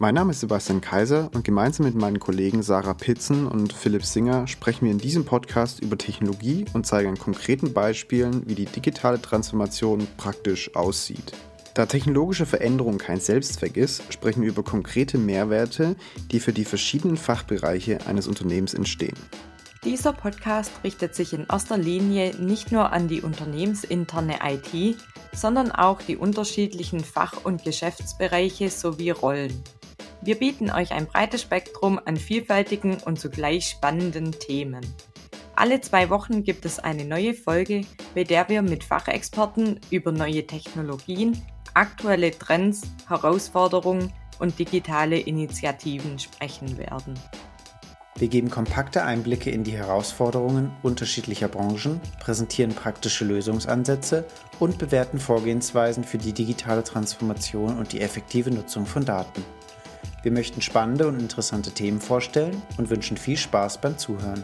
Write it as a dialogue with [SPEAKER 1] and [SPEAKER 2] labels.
[SPEAKER 1] Mein Name ist Sebastian Kaiser und gemeinsam mit meinen Kollegen Sarah Pitzen und Philipp Singer sprechen wir in diesem Podcast über Technologie und zeigen an konkreten Beispielen, wie die digitale Transformation praktisch aussieht. Da technologische Veränderung kein Selbstzweck ist, sprechen wir über konkrete Mehrwerte, die für die verschiedenen Fachbereiche eines Unternehmens entstehen.
[SPEAKER 2] Dieser Podcast richtet sich in erster Linie nicht nur an die unternehmensinterne IT, sondern auch die unterschiedlichen Fach- und Geschäftsbereiche sowie Rollen. Wir bieten euch ein breites Spektrum an vielfältigen und zugleich spannenden Themen. Alle zwei Wochen gibt es eine neue Folge, bei der wir mit Fachexperten über neue Technologien, aktuelle Trends, Herausforderungen und digitale Initiativen sprechen werden.
[SPEAKER 1] Wir geben kompakte Einblicke in die Herausforderungen unterschiedlicher Branchen, präsentieren praktische Lösungsansätze und bewerten Vorgehensweisen für die digitale Transformation und die effektive Nutzung von Daten. Wir möchten spannende und interessante Themen vorstellen und wünschen viel Spaß beim Zuhören.